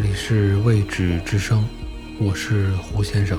这里是未知之声，我是胡先生。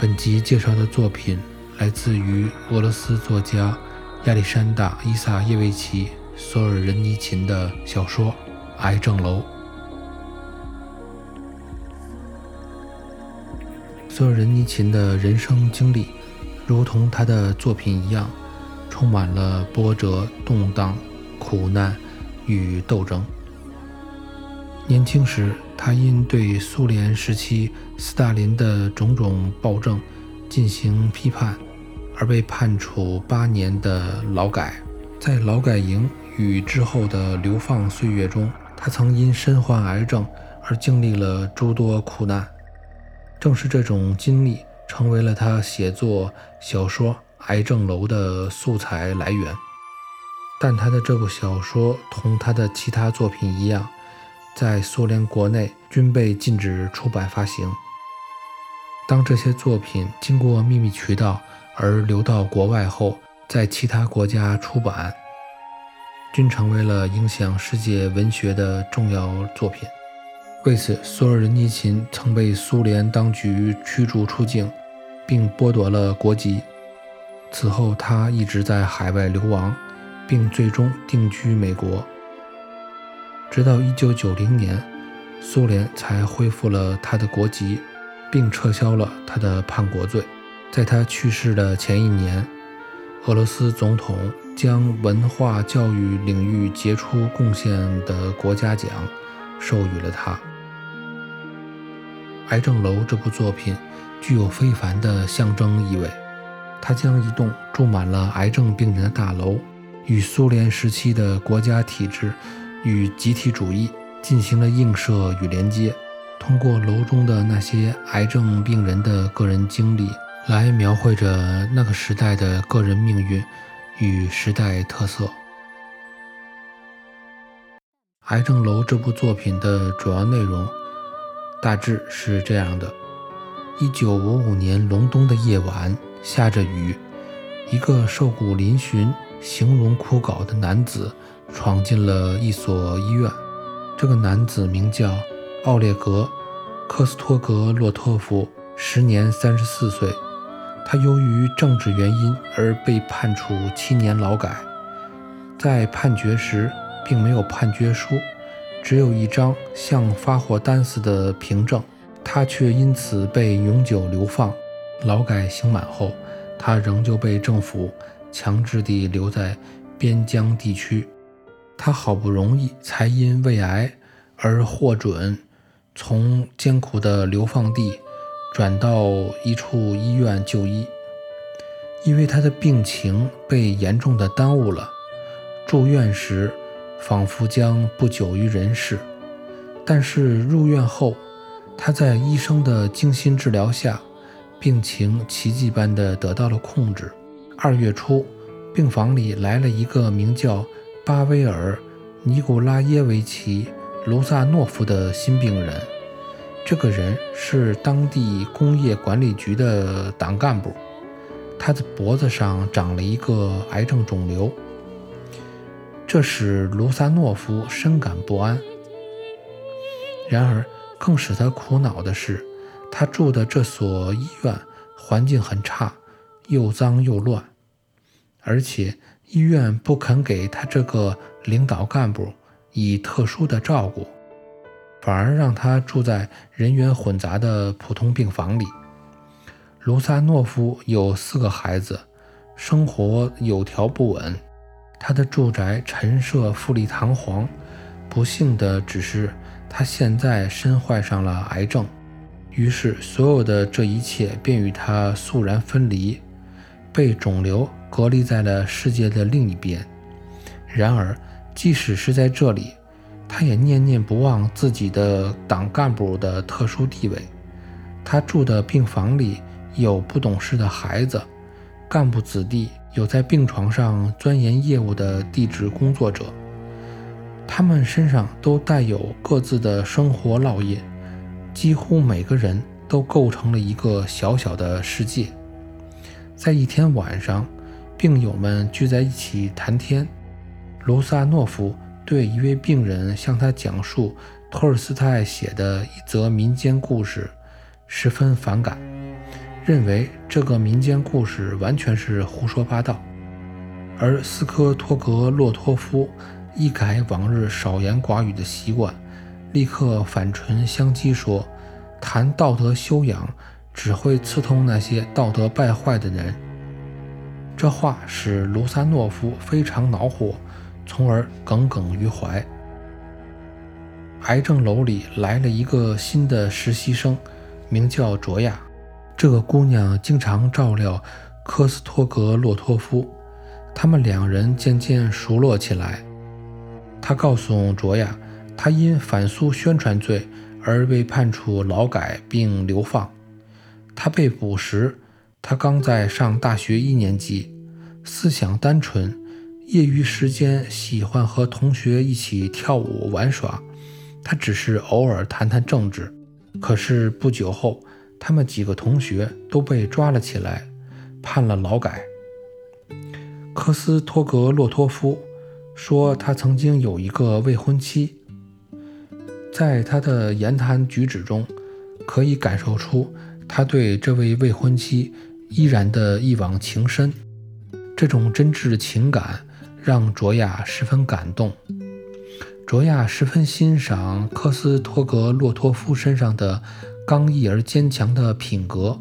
本集介绍的作品来自于俄罗斯作家亚历山大·伊萨耶维奇·索尔仁尼琴的小说《癌症楼》。索尔仁尼琴的人生经历，如同他的作品一样，充满了波折、动荡、苦难与斗争。年轻时，他因对苏联时期斯大林的种种暴政进行批判，而被判处八年的劳改。在劳改营与之后的流放岁月中，他曾因身患癌症而经历了诸多苦难。正是这种经历，成为了他写作小说《癌症楼》的素材来源。但他的这部小说同他的其他作品一样。在苏联国内均被禁止出版发行。当这些作品经过秘密渠道而流到国外后，在其他国家出版，均成为了影响世界文学的重要作品。为此，索尔仁尼琴曾被苏联当局驱逐出境，并剥夺了国籍。此后，他一直在海外流亡，并最终定居美国。直到1990年，苏联才恢复了他的国籍，并撤销了他的叛国罪。在他去世的前一年，俄罗斯总统将文化教育领域杰出贡献的国家奖授予了他。《癌症楼》这部作品具有非凡的象征意味，它将一栋住满了癌症病人的大楼与苏联时期的国家体制。与集体主义进行了映射与连接，通过楼中的那些癌症病人的个人经历，来描绘着那个时代的个人命运与时代特色。《癌症楼》这部作品的主要内容大致是这样的：一九五五年隆冬的夜晚，下着雨，一个瘦骨嶙峋、形容枯槁的男子。闯进了一所医院。这个男子名叫奥列格·科斯托格洛托夫，时年三十四岁。他由于政治原因而被判处七年劳改。在判决时，并没有判决书，只有一张像发货单似的凭证。他却因此被永久流放。劳改刑满后，他仍旧被政府强制地留在边疆地区。他好不容易才因胃癌而获准从艰苦的流放地转到一处医院就医，因为他的病情被严重的耽误了，住院时仿佛将不久于人世。但是入院后，他在医生的精心治疗下，病情奇迹般的得到了控制。二月初，病房里来了一个名叫。巴威尔·尼古拉耶维奇·卢萨诺夫的新病人，这个人是当地工业管理局的党干部。他的脖子上长了一个癌症肿瘤，这使卢萨诺夫深感不安。然而，更使他苦恼的是，他住的这所医院环境很差，又脏又乱，而且。医院不肯给他这个领导干部以特殊的照顾，反而让他住在人员混杂的普通病房里。卢萨诺夫有四个孩子，生活有条不紊。他的住宅陈设富丽堂皇，不幸的只是他现在身患上了癌症，于是所有的这一切便与他肃然分离，被肿瘤。隔离在了世界的另一边。然而，即使是在这里，他也念念不忘自己的党干部的特殊地位。他住的病房里有不懂事的孩子，干部子弟有在病床上钻研业务的地质工作者，他们身上都带有各自的生活烙印，几乎每个人都构成了一个小小的世界。在一天晚上，病友们聚在一起谈天，卢萨诺夫对一位病人向他讲述托尔斯泰写的一则民间故事，十分反感。认为这个民间故事完全是胡说八道，而斯科托格洛托夫一改往日少言寡语的习惯，立刻反唇相讥说：“谈道德修养只会刺痛那些道德败坏的人。”这话使卢萨诺夫非常恼火，从而耿耿于怀。癌症楼里来了一个新的实习生，名叫卓亚。这个姑娘经常照料科斯托格洛托夫，他们两人渐渐熟络起来。他告诉卓娅，他因反苏宣传罪而被判处劳改并流放。他被捕时，他刚在上大学一年级，思想单纯，业余时间喜欢和同学一起跳舞玩耍。他只是偶尔谈谈政治。可是不久后。他们几个同学都被抓了起来，判了劳改。科斯托格洛托夫说，他曾经有一个未婚妻，在他的言谈举止中，可以感受出他对这位未婚妻依然的一往情深。这种真挚的情感让卓雅十分感动。卓雅十分欣赏科斯托格洛托夫身上的。刚毅而坚强的品格，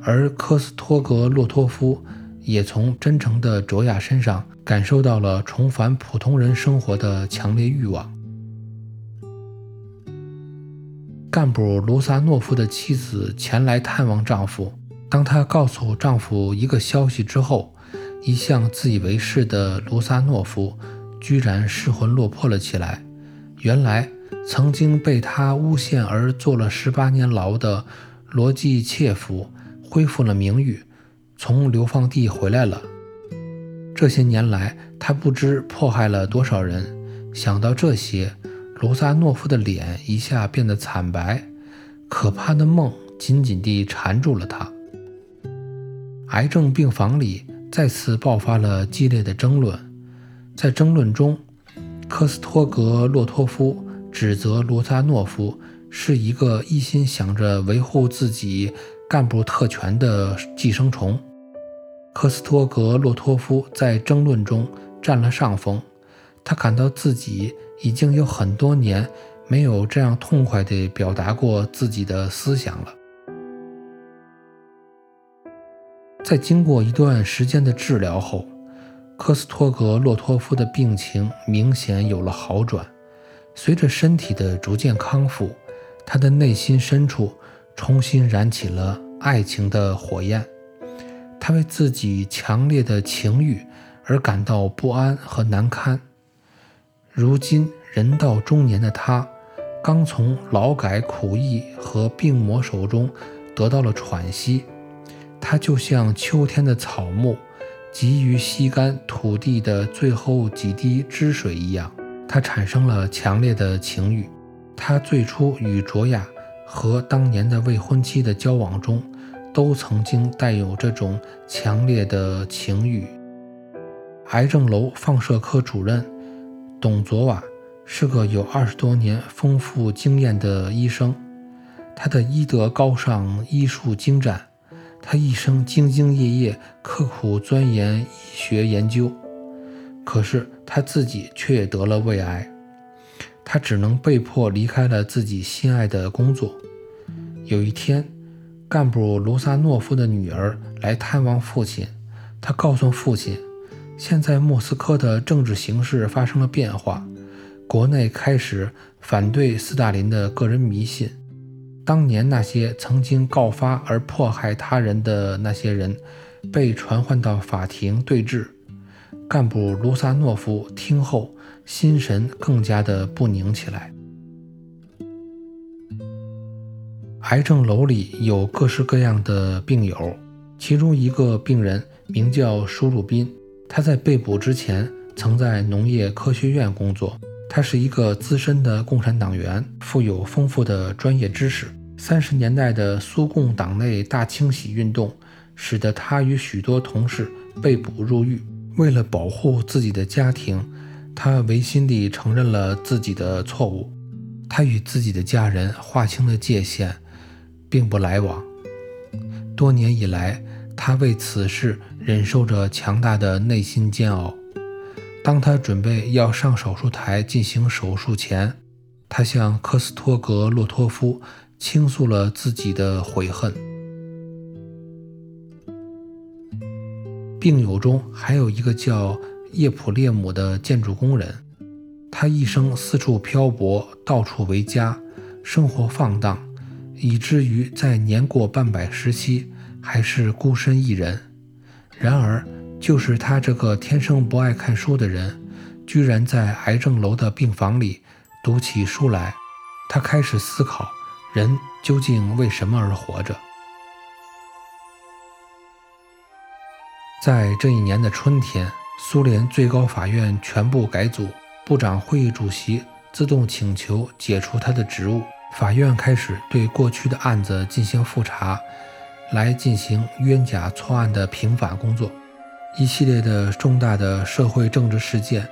而科斯托格洛托夫也从真诚的卓雅身上感受到了重返普通人生活的强烈欲望。干部卢萨诺夫的妻子前来探望丈夫，当她告诉丈夫一个消息之后，一向自以为是的卢萨诺夫居然失魂落魄了起来。原来。曾经被他诬陷而坐了十八年牢的罗季切夫恢复了名誉，从流放地回来了。这些年来，他不知迫害了多少人。想到这些，卢萨诺夫的脸一下变得惨白，可怕的梦紧紧地缠住了他。癌症病房里再次爆发了激烈的争论，在争论中，科斯托格洛托夫。指责罗萨诺夫是一个一心想着维护自己干部特权的寄生虫。科斯托格洛托夫在争论中占了上风，他感到自己已经有很多年没有这样痛快地表达过自己的思想了。在经过一段时间的治疗后，科斯托格洛托夫的病情明显有了好转。随着身体的逐渐康复，他的内心深处重新燃起了爱情的火焰。他为自己强烈的情欲而感到不安和难堪。如今人到中年的他，刚从劳改苦役和病魔手中得到了喘息。他就像秋天的草木，急于吸干土地的最后几滴汁水一样。他产生了强烈的情欲。他最初与卓雅和当年的未婚妻的交往中，都曾经带有这种强烈的情欲。癌症楼放射科主任董卓瓦是个有二十多年丰富经验的医生，他的医德高尚，医术精湛。他一生兢兢业业，刻苦钻研医学研究。可是他自己却也得了胃癌，他只能被迫离开了自己心爱的工作。有一天，干部卢萨诺夫的女儿来探望父亲，他告诉父亲，现在莫斯科的政治形势发生了变化，国内开始反对斯大林的个人迷信，当年那些曾经告发而迫害他人的那些人，被传唤到法庭对质。干部卢萨诺夫听后，心神更加的不宁起来。癌症楼里有各式各样的病友，其中一个病人名叫舒鲁宾，他在被捕之前曾在农业科学院工作。他是一个资深的共产党员，富有丰富的专业知识。三十年代的苏共党内大清洗运动，使得他与许多同事被捕入狱。为了保护自己的家庭，他违心地承认了自己的错误。他与自己的家人划清了界限，并不来往。多年以来，他为此事忍受着强大的内心煎熬。当他准备要上手术台进行手术前，他向科斯托格洛托夫倾诉了自己的悔恨。病友中还有一个叫叶普列姆的建筑工人，他一生四处漂泊，到处为家，生活放荡，以至于在年过半百时期还是孤身一人。然而，就是他这个天生不爱看书的人，居然在癌症楼的病房里读起书来。他开始思考：人究竟为什么而活着？在这一年的春天，苏联最高法院全部改组，部长会议主席自动请求解除他的职务。法院开始对过去的案子进行复查，来进行冤假错案的平反工作。一系列的重大的社会政治事件，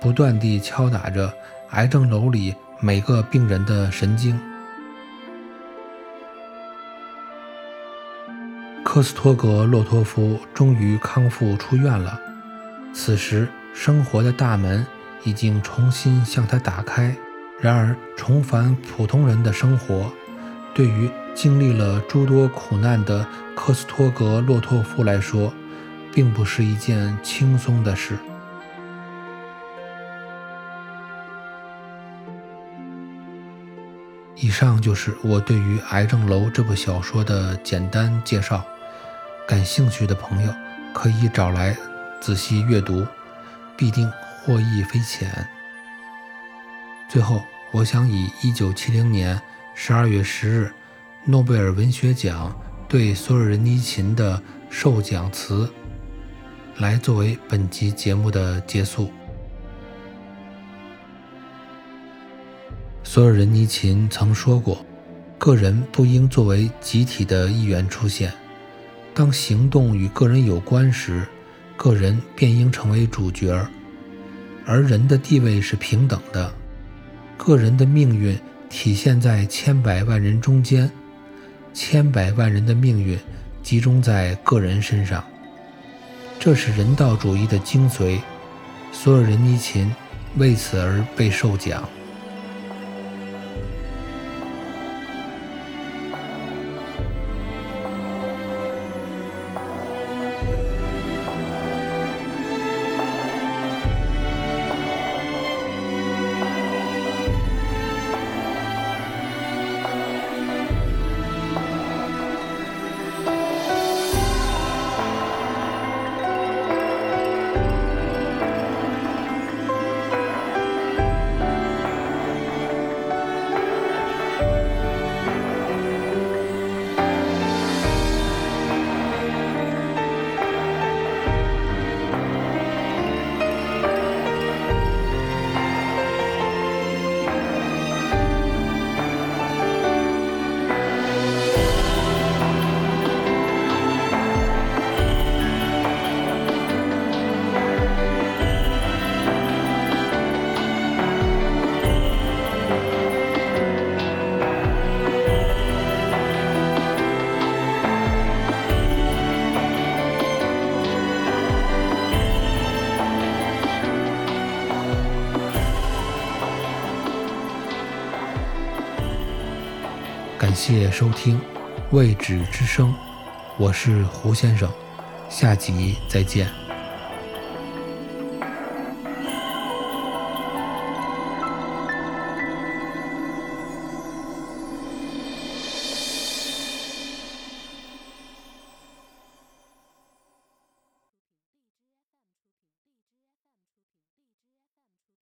不断地敲打着癌症楼里每个病人的神经。科斯托格洛托夫终于康复出院了。此时，生活的大门已经重新向他打开。然而，重返普通人的生活，对于经历了诸多苦难的科斯托格洛托夫来说，并不是一件轻松的事。以上就是我对于《癌症楼》这部小说的简单介绍。感兴趣的朋友可以找来仔细阅读，必定获益匪浅。最后，我想以一九七零年十二月十日诺贝尔文学奖对索尔仁尼琴的授奖词来作为本集节目的结束。索尔仁尼琴曾说过：“个人不应作为集体的一员出现。”当行动与个人有关时，个人便应成为主角，而人的地位是平等的。个人的命运体现在千百万人中间，千百万人的命运集中在个人身上。这是人道主义的精髓。索尔仁尼琴为此而备受奖。感谢收听《未知之声》，我是胡先生，下集再见。